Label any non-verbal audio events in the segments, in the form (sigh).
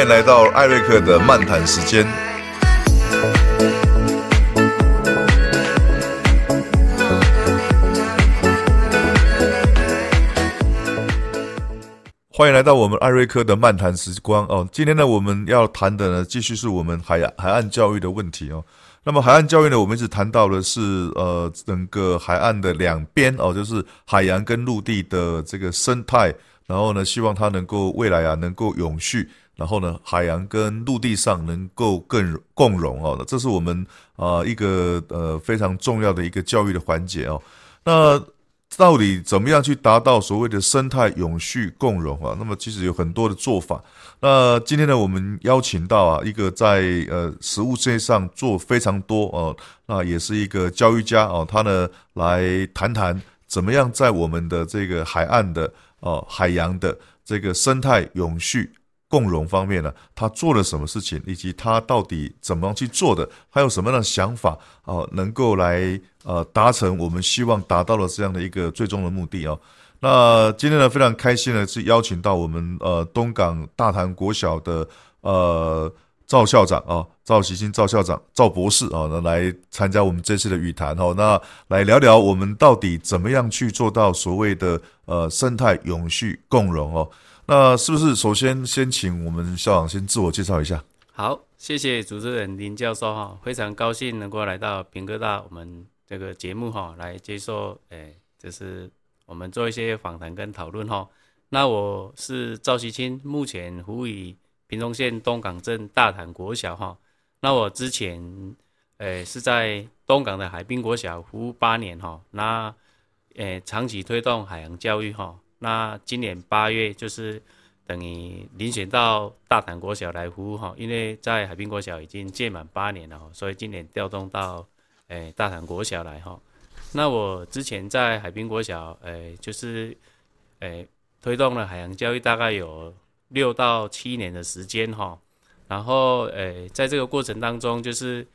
欢迎来到艾瑞克的漫谈时间。欢迎来到我们艾瑞克的漫谈时光哦。今天呢，我们要谈的呢，继续是我们海海岸教育的问题哦。那么海岸教育呢，我们一直谈到的是呃，整个海岸的两边哦，就是海洋跟陆地的这个生态，然后呢，希望它能够未来啊，能够永续，然后呢，海洋跟陆地上能够更共融哦。这是我们啊一个呃非常重要的一个教育的环节哦。那到底怎么样去达到所谓的生态永续共融啊？那么其实有很多的做法。那今天呢，我们邀请到啊一个在呃食物界上做非常多哦，那也是一个教育家哦，他呢来谈谈怎么样在我们的这个海岸的哦海洋的这个生态永续。共融方面呢，他做了什么事情，以及他到底怎么样去做的，还有什么样的想法啊，能够来呃达成我们希望达到的这样的一个最终的目的哦。那今天呢，非常开心呢是邀请到我们呃东港大潭国小的呃赵校长啊，赵喜新赵校长赵博士啊，那来参加我们这次的语谈哦，那来聊聊我们到底怎么样去做到所谓的呃生态永续共融哦。那是不是首先先请我们校长先自我介绍一下？好，谢谢主持人林教授哈，非常高兴能够来到平科大我们这个节目哈，来接受诶，就是我们做一些访谈跟讨论哈。那我是赵锡清，目前服务于屏东县东港镇大潭国小哈。那我之前诶是在东港的海滨国小服务八年哈，那诶长期推动海洋教育哈。那今年八月就是等于遴选到大潭国小来服务哈，因为在海滨国小已经届满八年了哈，所以今年调动到诶大潭国小来哈。那我之前在海滨国小诶就是诶推动了海洋教育大概有六到七年的时间哈，然后诶在这个过程当中就是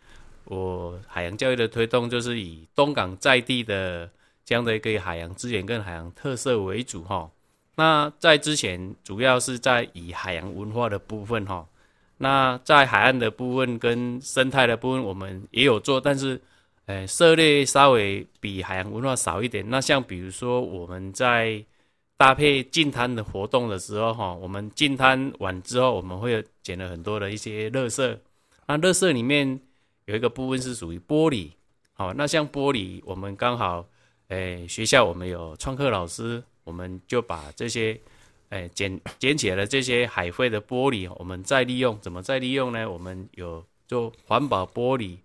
我海洋教育的推动就是以东港在地的。这样的一个海洋资源跟海洋特色为主哈，那在之前主要是在以海洋文化的部分哈，那在海岸的部分跟生态的部分我们也有做，但是，诶涉猎稍微比海洋文化少一点。那像比如说我们在搭配进滩的活动的时候哈，我们进滩完之后我们会捡了很多的一些垃圾，那垃圾里面有一个部分是属于玻璃，好，那像玻璃我们刚好。诶，学校我们有创客老师，我们就把这些诶捡捡起来的这些海废的玻璃，我们再利用，怎么再利用呢？我们有做环保玻璃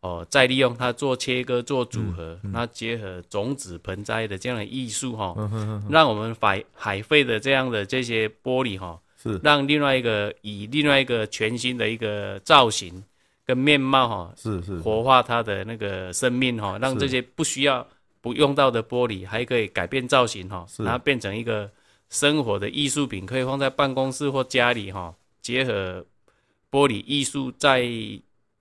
哦，再利用它做切割、做组合，那结合种子盆栽的这样的艺术哈，让我们海海废的这样的这些玻璃哈，是让另外一个以另外一个全新的一个造型跟面貌哈，是是活化它的那个生命哈，让这些不需要。不用到的玻璃还可以改变造型哈，然后变成一个生活的艺术品，可以放在办公室或家里哈。结合玻璃艺术再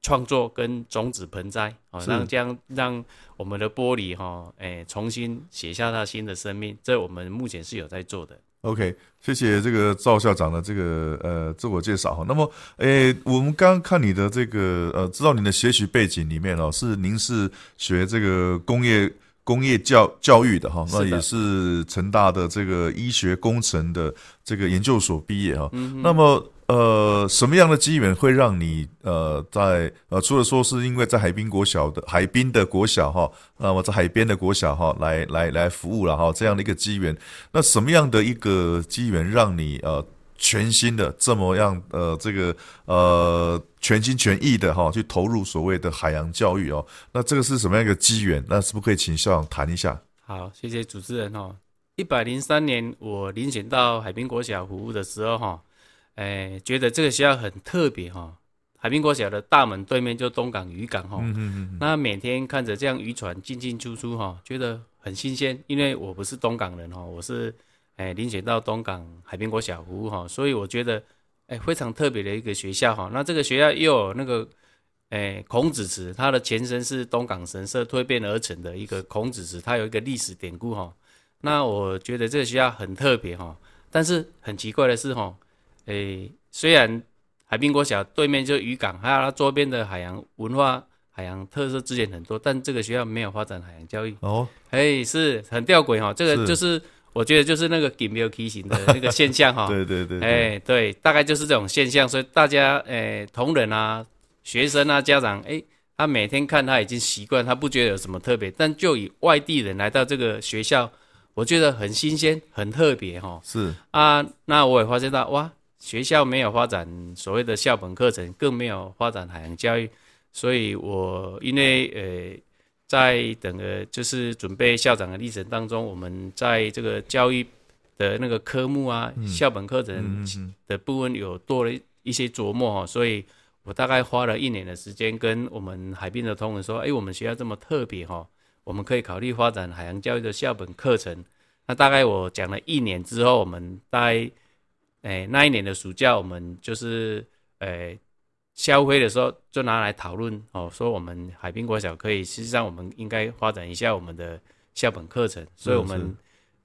创作跟种子盆栽啊，让这样让我们的玻璃哈，哎，重新写下它新的生命。这我们目前是有在做的。OK，谢谢这个赵校长的这个呃自我介绍哈。那么，诶，我们刚刚看你的这个呃，知道你的学习背景里面哦，是您是学这个工业。工业教教育的哈，那也是成大的这个医学工程的这个研究所毕业哈。那么呃，什么样的机缘会让你呃在呃除了说是因为在海滨国小的海滨的国小哈，那么在海边的国小哈来来来服务了哈这样的一个机缘，那什么样的一个机缘让你呃？全新的这么样呃，这个呃全心全意的哈，去投入所谓的海洋教育哦。那这个是什么样一个机缘？那是不是可以请校长谈一下？好，谢谢主持人哦。一百零三年我遴选到海滨国小服务的时候哈，哎，觉得这个学校很特别哈。海滨国小的大门对面就东港渔港哈，嗯嗯嗯，那每天看着这样渔船进进出出哈，觉得很新鲜。因为我不是东港人哈，我是。哎，遴选到东港海滨国小服务哈，所以我觉得，哎，非常特别的一个学校哈。那这个学校又有那个，哎，孔子祠，它的前身是东港神社蜕变而成的一个孔子祠，它有一个历史典故哈。那我觉得这个学校很特别哈，但是很奇怪的是哈，哎，虽然海滨国小对面就渔港，还有它周边的海洋文化、海洋特色资源很多，但这个学校没有发展海洋教育。哦，哎，是很吊诡哈，这个是就是我觉得就是那个 g i m 梯形的那个现象哈。对 (laughs) 对对，对哎，对，大概就是这种现象，所以大家，哎，同仁啊、学生啊、家长，哎，他每天看他已经习惯，他不觉得有什么特别。但就以外地人来到这个学校，我觉得很新鲜、很特别哈。是啊，那我也发现到，哇，学校没有发展所谓的校本课程，更没有发展海洋教育，所以我因为呃，在整个就是准备校长的历程当中，我们在这个教育的那个科目啊，校本课程的部分有多了一些琢磨哦，所以我大概花了一年的时间跟我们海滨的同仁说，哎，我们学校这么特别哈、我们可以考虑发展海洋教育的校本课程。那大概我讲了一年之后，我们大概，哎，那一年的暑假，我们就是，哎，校徽的时候就拿来讨论哦，说我们海滨国小可以，实际上我们应该发展一下我们的校本课程，所以我们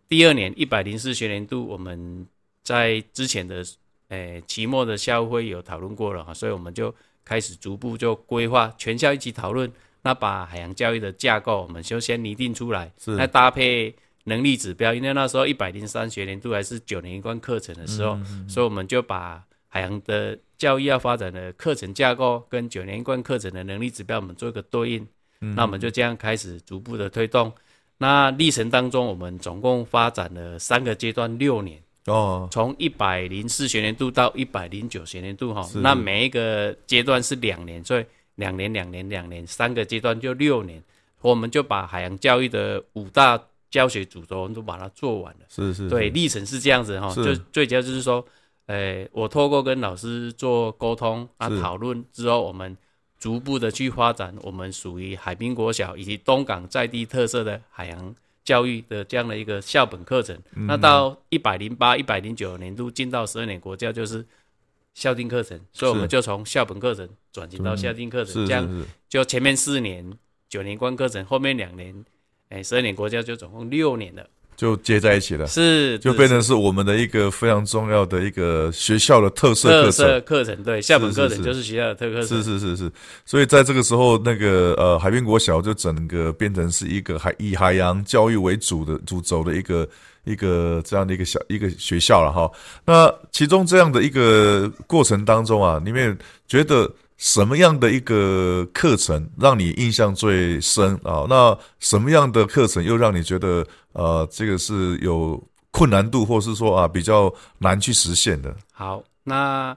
第二年一百零四学年度，我们在之前的，哎，期末的校会有讨论过了哈，所以我们就开始逐步就规划，全校一起讨论，那把海洋教育的架构，我们就先拟定出来，是。那搭配能力指标，因为那时候一百零三学年度还是九年一贯课程的时候，所以我们就把海洋的教育要发展的课程架构跟九年一贯课程的能力指标，我们做一个对应。那我们就这样开始逐步的推动。那历程当中，我们总共发展了三个阶段，六年。哦，从一百零四学年度到一百零九学年度哈是，那每一个阶段是两年，所以两年、两年、两年，三个阶段就六年，我们就把海洋教育的五大教学主轴我们都把它做完了。是是，对，历程是这样子哈，是就最主要就是说，呃，我透过跟老师做沟通啊讨论之后，我们逐步的去发展我们属于海滨国小以及东港在地特色的海洋教育的这样的一个校本课程。嗯。那到一百零八、一百零九年度进到十二年国教就是校定课程，所以我们就从校本课程转型到校定课程，这样就前面四年九年关课程，后面两年，哎，十二年国教就总共六年了，就接在一起了，是就变成是我们的一个非常重要的一个学校的特色课特程。色课程，对，校本是是课程就是学校的特课程，是是是是，所以在这个时候，那个呃，海滨国小就整个变成是一个海以海洋教育为主的主轴的一个一个这样的一个小一个学校了哈。那其中这样的一个过程当中啊，你们觉得什么样的一个课程让你印象最深啊？那什么样的课程又让你觉得呃，这个是有困难度，或是说啊比较难去实现的？好，那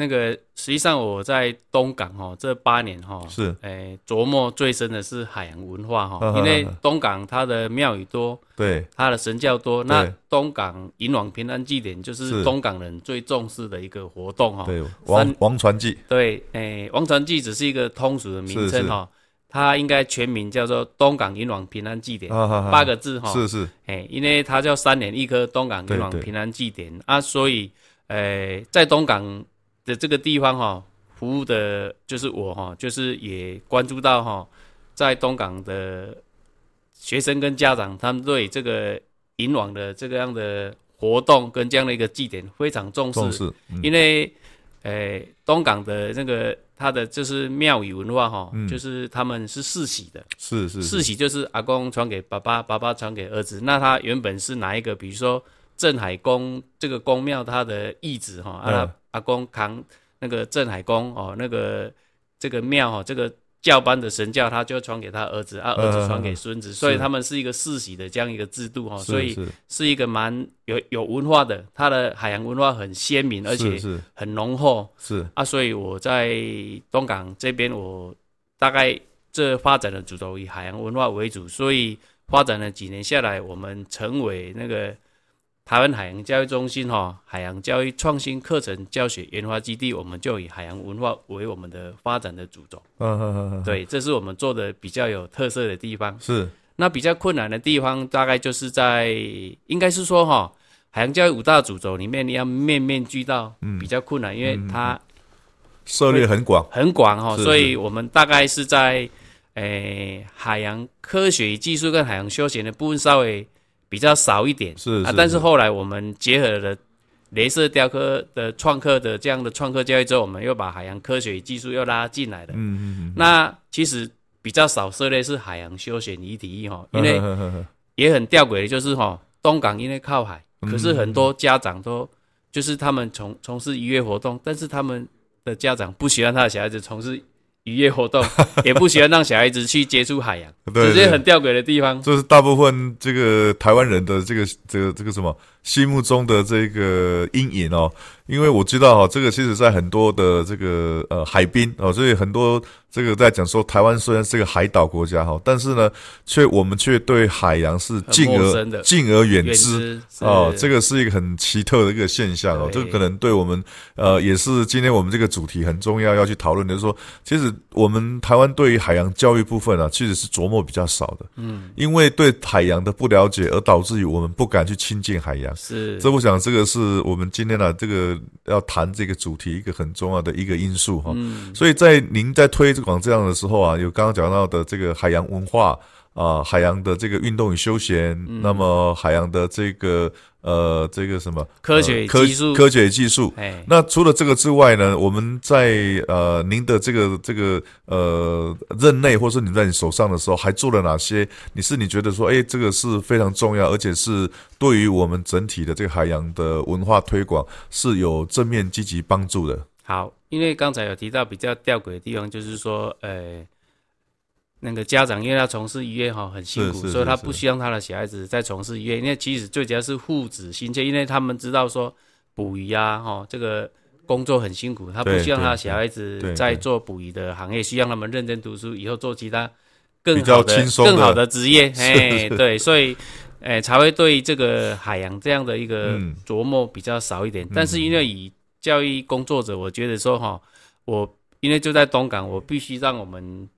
那个实际上我在东港哈这八年哈是。诶琢磨最深的是海洋文化哈嗯，因为东港它的庙宇多，对，它的神教多，那对。东港迎往平安祭典就是是。东港人最重视的一个活动哈。对，王王传记对，诶，王传祭只是一个通俗的名称哈，它应该全名叫做东港迎往平安祭典，八个字哈。是是。哎，因为它叫三年一科东港对对迎往平安祭典啊，所以呃，在东港的这个地方哈、服务的就是我哈、就是也关注到哈、在东港的学生跟家长，他们对这个迎网的这个样的活动跟这样的一个祭典非常重视，重视，嗯因为呃，东港的那个他的就是庙宇文化哈、嗯就是他们是世袭的。是是世袭就是阿公传给爸爸，爸爸传给儿子。那他原本是哪一个？比如说镇海宫这个宫庙，他的义子哈，啊嗯，阿公扛那个镇海宫哦，那个这个庙哦，这个教班的神教，他就传给他儿子，啊，儿子传给孙子，所以他们是一个世袭的这样一个制度哦，所以是。是一个蛮有有文化的，它的海洋文化很鲜明，而且是是。很浓厚。是。啊，所以我在东港这边，我大概这发展的主轴以海洋文化为主，所以发展了几年下来，我们成为那个台湾海洋教育中心哈、海洋教育创新课程教学研发基地，我们就以海洋文化为我们的发展的主轴。嗯嗯嗯嗯，对，这是我们做的比较有特色的地方。是。那比较困难的地方，大概就是在应该是说哈、海洋教育五大主轴里面，你要面面俱到，比较困难，因为它涉猎很广，很广哈、是所以我们大概是在诶、海洋科学技术跟海洋休闲的部分稍微比较少一点，啊，是是是但是后来我们结合了镭射雕刻的创客的这样的创客教育之后，我们又把海洋科学与技术又拉进来了。嗯嗯嗯，那其实比较少涉猎是海洋休闲与体育哈，(laughs) 因为也很吊诡的就是哈，东港因为靠海，嗯可是很多家长都就是他们从从事渔业活动，但是他们的家长不喜欢他的小孩子从事渔业活动，(laughs) 也不喜欢让小孩子去接触海洋，对这些对很吊诡的地方。这是大部分这个台湾人的这个这个这个什么心目中的这个阴影哦，因为我知道哈、这个其实在很多的这个呃海滨哦，所以很多这个在讲说台湾虽然是个海岛国家哈、但是呢，却我们却对海洋是敬而敬而远远之。之哦，这个个是一个很奇特的一个现象哦，这个可能对我们呃也是今天我们这个主题很重要要去讨论的，就是说，其实我们台湾对于海洋教育部分啊，其实是琢磨比较少的，嗯，因为对海洋的不了解，而导致于我们不敢去亲近海洋。是。这我想这个是我们今天呢、这个要谈这个主题一个很重要的一个因素哈。嗯。所以在您在推广这样的时候啊，有刚刚讲到的这个海洋文化啊、海洋的这个运动与休闲，嗯。那么海洋的这个呃这个什么科学技术，科学技术。哎，那除了这个之外呢，我们在呃您的这个这个呃任内，或是你在你手上的时候，还做了哪些？你是你觉得说，哎，这个是非常重要，而且是对于我们整体的这个海洋的文化推广是有正面积极帮助的。好，因为刚才有提到比较吊诡的地方，就是说，呃，那个家长因为他从事渔业哈很辛苦，所以他不希望他的小孩子在从事渔业。因为其实最主要是父子心切，因为他们知道说捕鱼啊，哈，这个工作很辛苦，他不对希望他的小孩子在做捕鱼的行业，希望他们认真读书，以后做其他更好的的更好的职业。是哎，(laughs) 对，所以。哎，才会对这个海洋这样的一个嗯琢磨比较少一点，但是因为以教育工作者，我觉得说哈，我因为就在东港，我必须让我们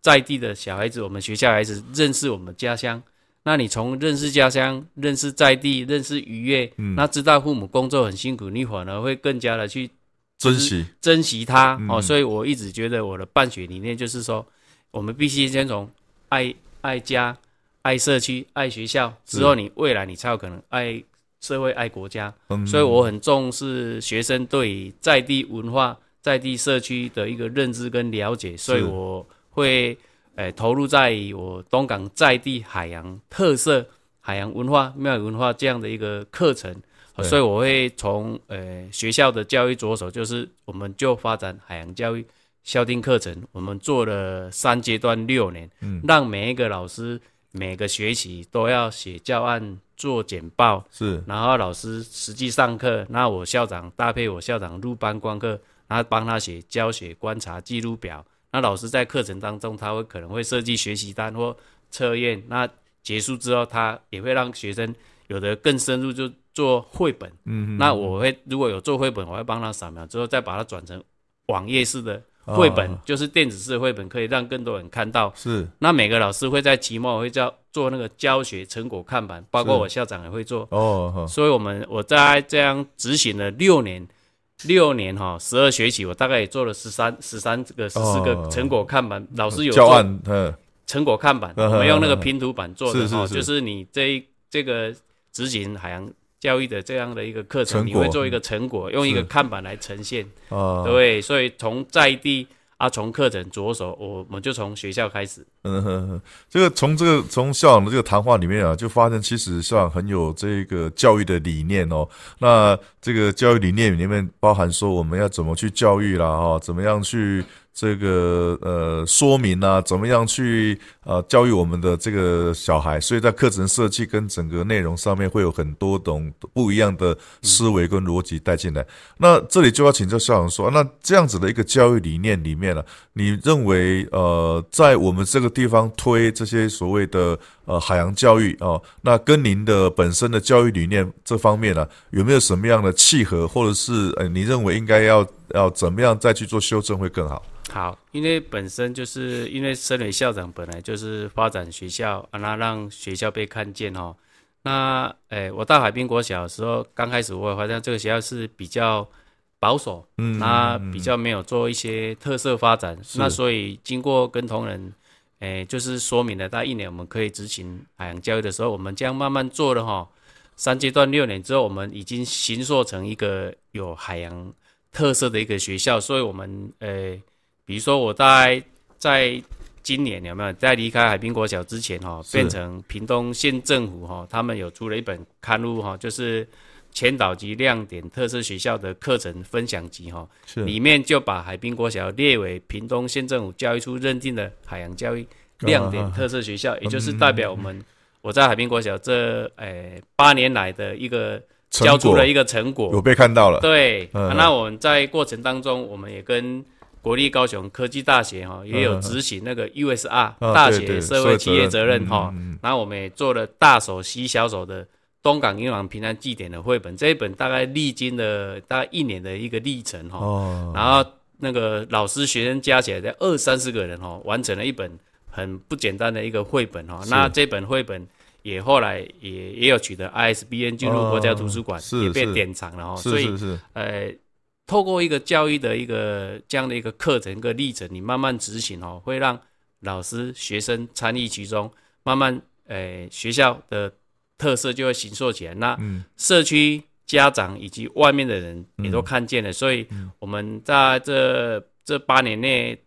在地的小孩子，我们学校孩子认识我们家乡。那你从认识家乡、认识在地、认识渔业，嗯那知道父母工作很辛苦，你反而会更加的去珍惜，珍惜它、嗯哦。所以我一直觉得我的办学理念就是说，我们必须先从爱爱家、爱社区、爱学校，之后你未来你才有可能爱社会、爱国家。嗯，所以我很重视学生对于在地文化、在地社区的一个认知跟了解，所以我会呃投入在我东港在地海洋特色、海洋文化、庙宇文化这样的一个课程。所以我会从呃学校的教育着手，就是我们就发展海洋教育校定课程，我们做了三阶段六年，嗯让每一个老师每个学期都要写教案、做简报，是然后老师实际上课，那我校长搭配我校长入班观课，然后帮他写教学观察记录表。那老师在课程当中，他会可能会设计学习单或测验。那结束之后，他也会让学生有的更深入，就做绘本。嗯，那我会如果有做绘本，我会帮他扫描之后，再把它转成网页式的绘本，哦就是电子式的绘本，可以让更多人看到。是那每个老师会在期末会叫做那个教学成果看板，包括我校长也会做。哦，所以我们我在这样执行了六年，六年哈，十二学期，我大概也做了十三十三个十四个哦。成果看板，老师有做教案，嗯，成果看板，嗯我们用那个拼图板做的哈，就是你这一这个执行海洋教育的这样的一个课程，你会做一个成果，用一个看板来呈现，哦，对，所以从在地啊，从课程着手，我们就从学校开始，嗯哼哼，这个从这个从校长的这个谈话里面啊，就发现其实校长很有这个教育的理念哦。那这个教育理念里面包含说我们要怎么去教育啦，哈，怎么样去这个呃说明啊，怎么样去呃教育我们的这个小孩。所以在课程设计跟整个内容上面会有很多种不一样的思维跟逻辑带进来。那这里就要请教校长说，那这样子的一个教育理念里面呢、你认为呃，在我们这个地方推这些所谓的呃海洋教育哦，那跟您的本身的教育理念这方面呢、有没有什么样的契合，或者是呃，你认为应该要要怎么样再去做修正会更好？好，因为本身就是因为身为校长，本来就是发展学校啊，那让学校被看见哦。那诶，我到海滨国小的时候，刚开始我也发现这个学校是比较保守，嗯，那嗯比较没有做一些特色发展。那所以经过跟同仁，诶，就是说明了，大概一年我们可以执行海洋教育的时候，我们这样慢慢做了哈。三阶段六年之后，我们已经形塑成一个有海洋特色的一个学校，所以我们呃，比如说我在在今年有没有在离开海滨国小之前哈，变成屏东县政府哈，他们有出了一本刊物哈，就是前导级亮点特色学校的课程分享集哈，里面就把海滨国小列为屏东县政府教育处认定的海洋教育亮点特色学校，也就是代表我们我在海滨国小这诶八年来的一个交出了一个成果，有被看到了。对，那我们在过程当中，我们也跟。国立高雄科技大学哈也有执行那个 USR 大学社会企业责任哈，然后我们也做了大手吸小手的东港银行平安祭典的绘本，这一本大概历经了大概一年的一个历程哈，然后那个老师学生加起来在二三十个人哈，完成了一本很不简单的一个绘本哈，那这本绘本也后来也也有取得 ISBN 进入国家图书馆，也被典藏了哦，所以呃。透过一个教育的一个这样的一个课程、一个历程，你慢慢执行哦，会让老师、学生参与其中，慢慢呃，学校的特色就会形塑起来。那社区、家长以及外面的人也都看见了，所以我们在这这八年内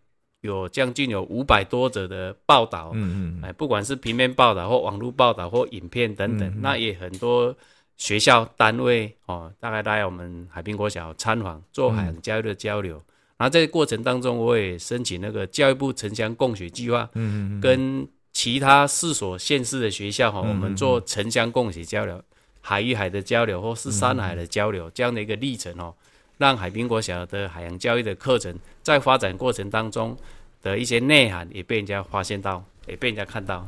有将近有五百多则的报道，嗯嗯，哎，不管是平面报道或网络报道或影片等等，那也很多。学校单位哦，大概来我们海滨国小参访，做海洋教育的交流。然后在过程当中，我也申请那个教育部城乡共学计划，嗯嗯跟其他四所县市的学校哈，我们做城乡共学交流，海与海的交流，或是山海的交流，这样的一个历程哦，让海滨国小的海洋教育的课程在发展过程当中的一些内涵也被人家发现到，也被人家看到。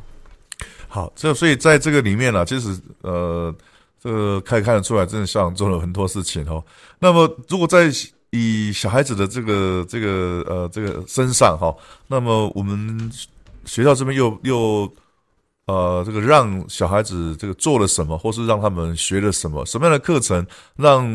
好，这所以在这个里面呢，其实呃。这个可以看得出来，真的像做了很多事情哦。那么，如果在以小孩子的这个、这个、呃、这个身上哈，那么我们学校这边又又呃，这个让小孩子这个做了什么，或是让他们学了什么，什么样的课程，让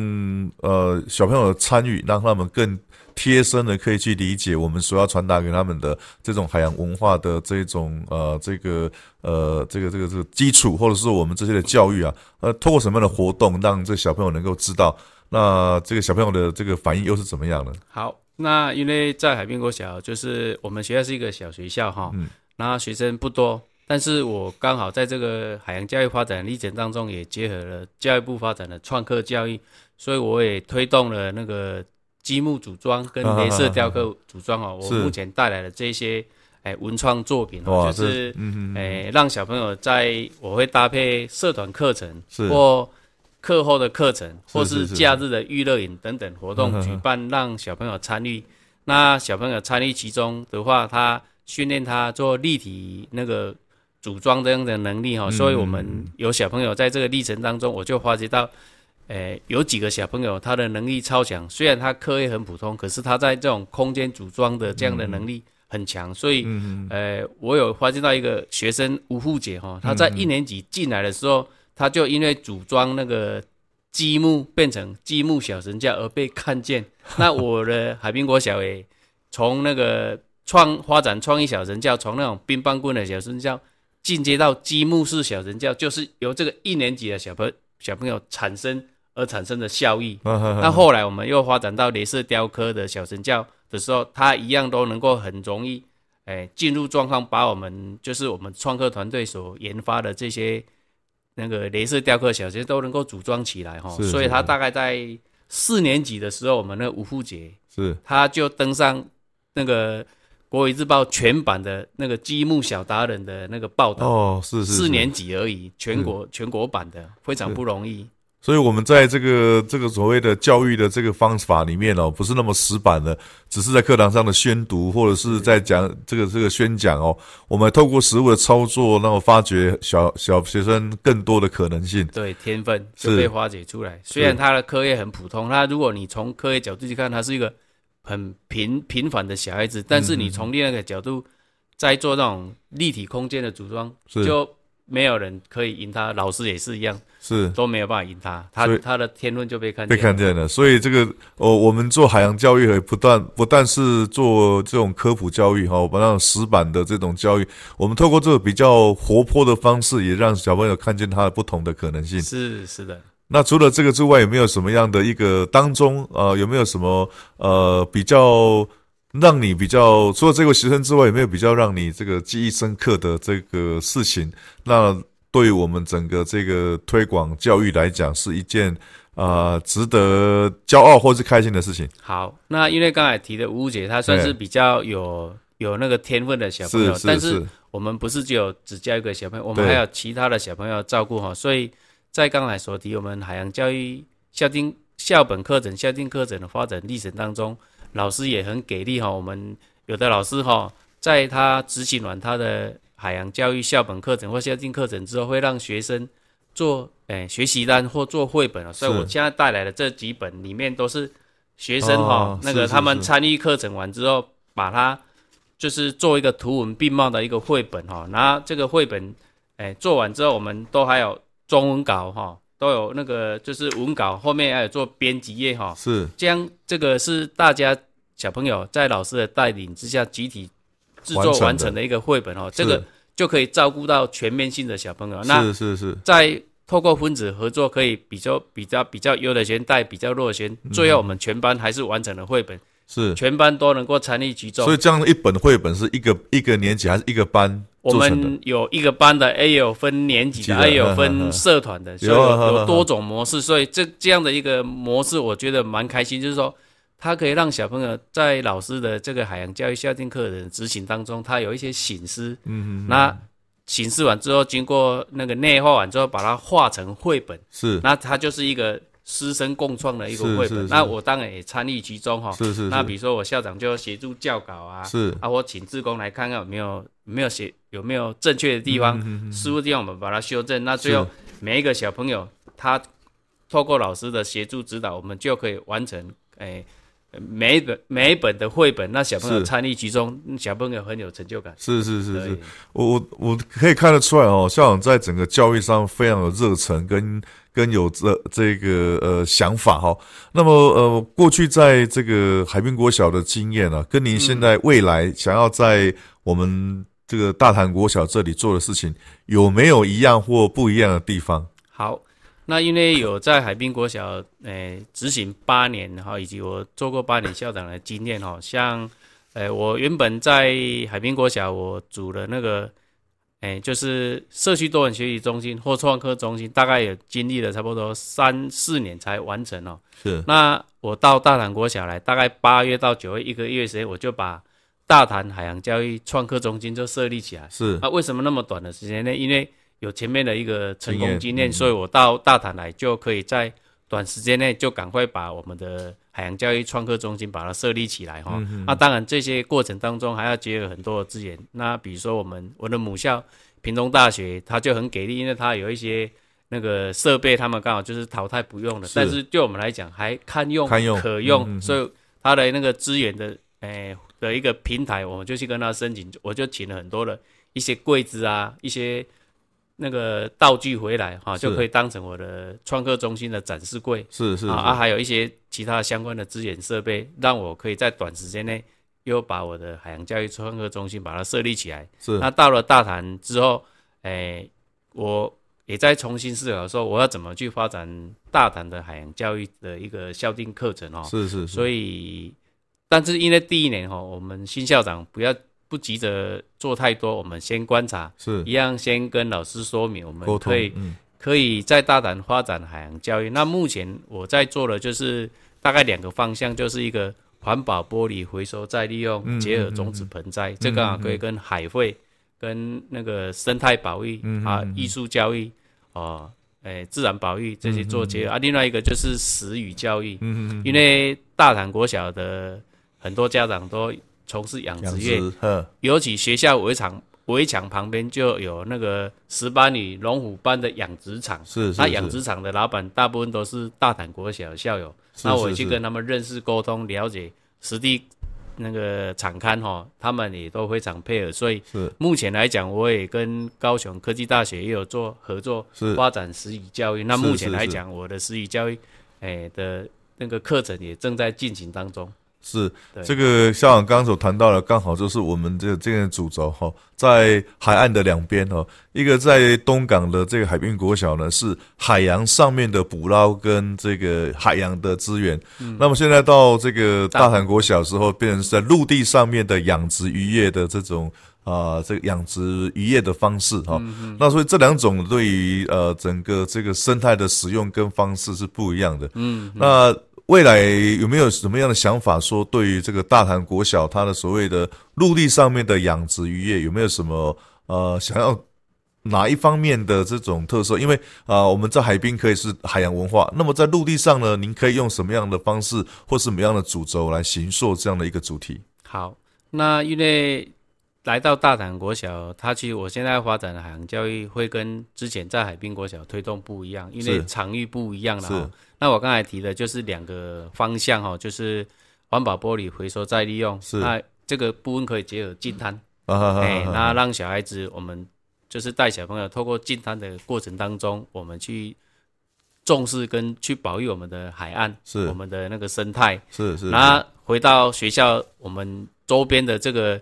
呃小朋友参与，让他们更。贴身的可以去理解我们所要传达给他们的这种海洋文化的这种呃这个呃这个这个这个基础，或者是我们这些的教育啊，呃，通过什么样的活动让这小朋友能够知道？那这个小朋友的这个反应又是怎么样呢？好，那因为在海滨国小，就是我们学校是一个小学校哈，嗯，然后学生不多，但是我刚好在这个海洋教育发展历程当中，也结合了教育部发展的创客教育，所以我也推动了那个。积木组装跟镭射雕刻组装哦，我目前带来的这些哎文创作品哦，就是哎让小朋友在我会搭配社团课程或课后的课程，或是假日的娱乐营等等活动举办，让小朋友参与。那小朋友参与其中的话，他训练他做立体那个组装这样的能力哈。所以我们有小朋友在这个历程当中，我就发觉到。诶，有几个小朋友，他的能力超强。虽然他科业很普通，可是他在这种空间组装的这样的能力很强。所以，呃，我有发现到一个学生吴富姐哈，他在一年级进来的时候，他就因为组装那个积木变成积木小神教而被看见。(laughs) 那我的海滨国小诶，从那个创发展创意小神教，从那种冰棒棍的小神教进阶到积木式小神教，就是由这个一年级的小朋小朋友产生。而产生的效益。那后来我们又发展到镭射雕刻的小神教的时候，它一样都能够很容易，哎，进入状况，把我们就是我们创客团队所研发的这些那个镭射雕刻小神都能够组装起来哈。所以他大概在四年级的时候，我们那吴富杰是他就登上那个国语日报全版的那个积木小达人的那个报道哦，是是四年级而已，全国全国版的非常不容易。所以，我们在这个这个所谓的教育的这个方法里面哦，不是那么死板的，只是在课堂上的宣读或者是在讲这个这个宣讲哦。我们透过实物的操作，那么发掘小小学生更多的可能性。对，天分是被化解出来。虽然他的课业很普通，他如果你从课业角度去看，他是一个很平平凡的小孩子，但是你从另外一个角度，在做那种立体空间的组装，就。没有人可以赢他，老师也是一样，是都没有办法赢他，他他的天分就被看被见了。看见了。所以这个哦，我们做海洋教育，不断不但是做这种科普教育哈，把那种死板的这种教育，我们透过这个比较活泼的方式，也让小朋友看见他的不同的可能性。是是的，那除了这个之外，有没有什么样的一个当中呃，有没有什么呃比较让你比较除了这个学生之外，有没有比较让你这个记忆深刻的这个事情？那对于我们整个这个推广教育来讲，是一件呃值得骄傲或是开心的事情。好，那因为刚才提的吴姐，她算是比较有有那个天分的小朋友，是是但是是，我们不是只有只教一个小朋友，我们对还有其他的小朋友照顾哈。所以在刚才所提，我们海洋教育校定校本课程、校定课程的发展历程当中，老师也很给力哈。我们有的老师哈，在他执行完他的海洋教育校本课程或校定课程之后，会让学生做诶、学习单或做绘本啊。所以我现在带来的这几本里面都是学生哈，那个他们是参与课程完之后，把它就是做一个图文并茂的一个绘本哈。然后这个绘本诶、做完之后，我们都还有中文稿哈，都有那个就是文稿后面还有做编辑页哈。是。这样这个是大家小朋友在老师的带领之下集体制作完成的一个绘本哦，这个就可以照顾到全面性的小朋友。那是是是。在透过分子合作，可以比较比较比较优的学生带比较弱的学生，嗯。最后我们全班还是完成了绘本，是，全班都能够参与其中。所。以这样一本绘本是一个一个年级还是一个班我？们有一个班的，也有分年级的，也有分社团的，所以有多种模式。所以这这样的一个模式，我觉得蛮开心，就是说，它可以让小朋友在老师的这个海洋教育校定课的执行当中，他有一些醒思。嗯嗯，那醒思完之后，经过那个内化完之后，把它画成绘本，是那它就是一个师生共创的一个是绘本。那我当然也参与其中哈。是是是那比如说我校长就协助教稿啊，是啊，我请志工来看看有没有有没有写有没有正确的地方，嗯失误的地方我们把它修正。那最后每一个小朋友他透过老师的协助指导，我们就可以完成诶、每一本每一本的绘本，那小朋友是参与其中，嗯小朋友很有成就感。是是是是对，我我我可以看得出来哦，校长在整个教育上非常有热忱跟跟有这这个呃想法哈、那么呃，过去在这个海滨国小的经验啊，跟您现在未来想要在我们这个大潭国小这里做的事情，有没有一样或不一样的地方？好，那因为有在海滨国小诶执行八年哈，以及我做过八年校长的经验哈，像诶我原本在海滨国小我组了那个诶就是社区多元学习中心或创客中心，大概也经历了差不多三四年才完成哦。是那我到大潭国小来，大概八月到九月一个月时间，我就把大潭海洋教育创客中心就设立起来。是啊，为什么那么短的时间内？因为有前面的一个成功经验经验，嗯所以我到大潭来就可以在短时间内就赶快把我们的海洋教育创客中心把它设立起来哈。嗯那当然这些过程当中还要结合很多的资源。那比如说我们我的母校屏东大学，它就很给力，因为它有一些那个设备，他们刚好就是淘汰不用的，是但是对我们来讲还堪用、堪用可用，所以它的那个资源的诶、的一个平台，我们就去跟他申请，我就请了很多的一些柜子啊，一些那个道具回来哈、是。就可以当成我的创客中心的展示柜。是是啊还有一些其他相关的资源设备，让我可以在短时间内又把我的海洋教育创客中心把它设立起来。是。那到了大潭之后，诶、我也在重新思考说，我要怎么去发展大潭的海洋教育的一个校定课程哦。是是，所以，但是因为第一年哈、我们新校长不要不急着做太多，我们先观察，是。一样先跟老师说明，我们可以嗯。可以再大胆发展海洋教育。那目前我在做的就是大概两个方向，就是一个环保玻璃回收再利用，嗯结合种子盆栽，这个啊可以跟海会、跟那个生态保育、嗯啊、艺术教育哦。诶，自然保育这些做结合、啊，另外一个就是食语教育，因为大潭国小的很多家长都从事养养殖业，尤其学校围场围墙旁边就有那个石斑鱼、龙虎班的养殖场。是是是。那养殖场的老板大部分都是大潭国小校友，是那我去跟他们认识、沟通、了解实地那个场刊哈，他们也都非常配合，所以是。目前来讲，我也跟高雄科技大学也有做合作，是。发展实语教育。那目前来讲，我的实语教育，哎的那个课程也正在进行当中。是对这个校长刚刚所谈到的，刚好就是我们这这个主轴哈，在海岸的两边哦，一个在东港的这个海滨国小呢，是海洋上面的捕捞跟这个海洋的资源。那么现在到这个大潭国小时候，变成是在陆地上面的养殖渔业的这种。啊、这个养殖渔业的方式哈、那所以这两种对于呃整个这个生态的使用跟方式是不一样的。嗯，那未来有没有什么样的想法？说对于这个大潭国小，它的所谓的陆地上面的养殖渔业，有没有什么呃想要哪一方面的这种特色？因为啊、我们在海滨可以是海洋文化，那么在陆地上呢，您可以用什么样的方式或是什么样的主轴来形塑这样的一个主题？好，那因为来到大潭国小，它其实我现在发展的海洋教育会跟之前在海滨国小推动不一样，因为是场域不一样了。那我刚才提的就是两个方向哈，就是环保玻璃回收再利用，是那这个部分可以结合净滩，哎，那让小孩子我们就是带小朋友透过净滩的过程当中，我们去重视跟去保育我们的海岸，是我们的那个生态。是是，那回到学校，我们周边的这个，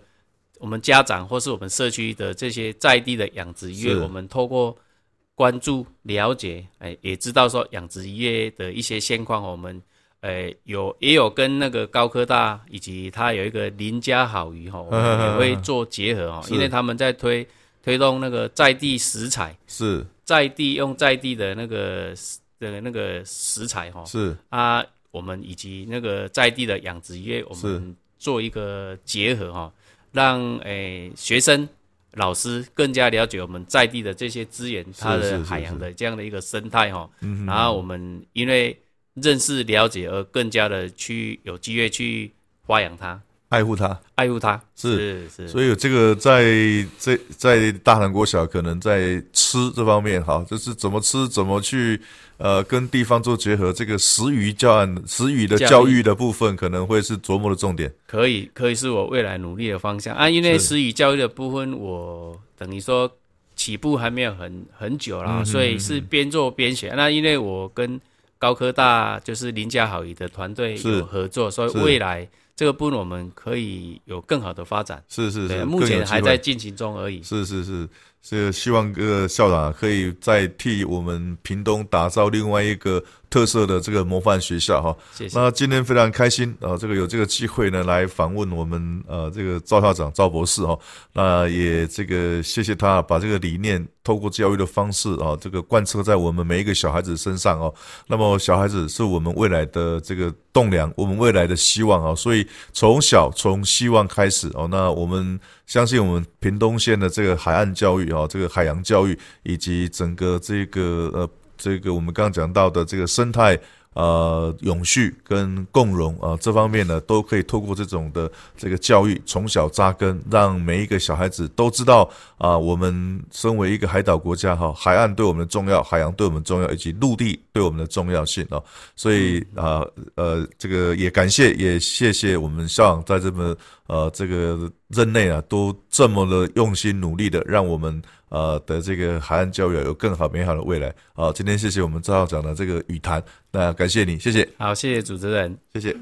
我们家长或是我们社区的这些在地的养殖渔业，我们透过关注、了解，哎，也知道说养殖业的一些现况，我们。呃，有也有跟那个高科大以及它有一个林家好鱼哈，(laughs) 我们也会做结合 (laughs) 哈，因为他们在推推动那个在地食材，是。在地用在地的那个的那个食材哈，是。啊，我们以及那个在地的养殖业，我们做一个结合哈，让哎、学生、老师更加了解我们在地的这些资源，它的海洋的这样的一个生态哈。嗯然后我们因为认识了解而更加的去有机会去发扬它、爱护他。爱护他。是是是，所以有这个在在在大韩国小，可能在吃这方面哈，就是怎么吃，怎么去呃跟地方做结合，这个食鱼教案、食鱼的教育的部分，可能会是琢磨的重点。可以，可以是我未来努力的方向啊。因为是私语教育的部分，我等于说起步还没有很很久啦，嗯所以是边做边学。那因为我跟高科大就是林家好仪的团队有合作，所以未来这个部分我们可以有更好的发展。是是是，目前还在进行中而已。是是是，是希望这个校长啊可以再替我们屏东打造另外一个特色的这个模范学校哈。谢谢。那今天非常开心啊、呃这个有这个机会呢来访问我们呃这个赵校长赵博士哈、那也这个谢谢他把这个理念透过教育的方式啊、这个贯彻在我们每一个小孩子身上哦。那么小孩子是我们未来的这个栋梁，我们未来的希望啊、所以从小从希望开始哦，那我们相信我们屏东县的这个海岸教育有、这个海洋教育以及整个这个呃这个我们刚刚讲到的这个生态。呃，永续跟共荣啊、这方面呢，都可以透过这种的这个教育，从小扎根，让每一个小孩子都知道啊、我们身为一个海岛国家哈，海岸对我们的重要，海洋对我们重要，以及陆地对我们的重要性哦。所以啊呃这个也感谢，也谢谢我们校长在这么呃这个任内啊，都这么的用心努力的，让我们呃的这个海岸教育有更好美好的未来。好，今天谢谢我们赵校长的这个语谈，那感谢你，谢谢，好，谢谢主持人。谢谢。